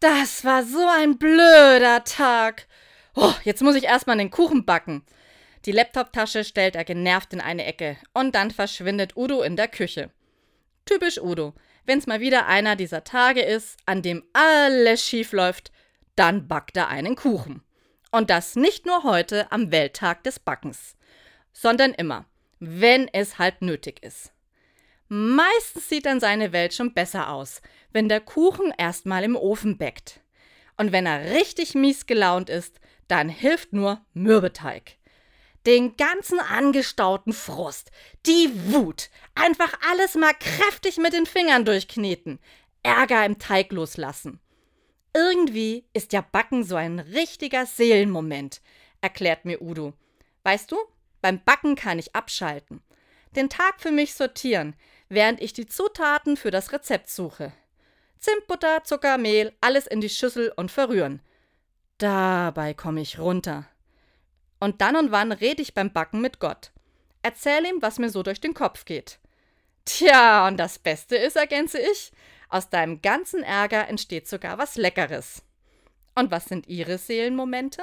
Das war so ein blöder Tag. Oh, jetzt muss ich erstmal den Kuchen backen. Die Laptoptasche stellt er genervt in eine Ecke und dann verschwindet Udo in der Küche. Typisch Udo. Wenn's mal wieder einer dieser Tage ist, an dem alles schief läuft, dann backt er einen Kuchen. Und das nicht nur heute am Welttag des Backens, sondern immer, wenn es halt nötig ist. Meistens sieht dann seine Welt schon besser aus, wenn der Kuchen erstmal im Ofen bäckt. Und wenn er richtig mies gelaunt ist, dann hilft nur Mürbeteig. Den ganzen angestauten Frust, die Wut, einfach alles mal kräftig mit den Fingern durchkneten, Ärger im Teig loslassen. Irgendwie ist ja Backen so ein richtiger Seelenmoment, erklärt mir Udo. Weißt du, beim Backen kann ich abschalten. Den Tag für mich sortieren, während ich die Zutaten für das Rezept suche. Zimtbutter, Zucker, Mehl, alles in die Schüssel und verrühren. Dabei komme ich runter. Und dann und wann rede ich beim Backen mit Gott. Erzähl ihm, was mir so durch den Kopf geht. Tja, und das Beste ist, ergänze ich, aus deinem ganzen Ärger entsteht sogar was Leckeres. Und was sind Ihre Seelenmomente?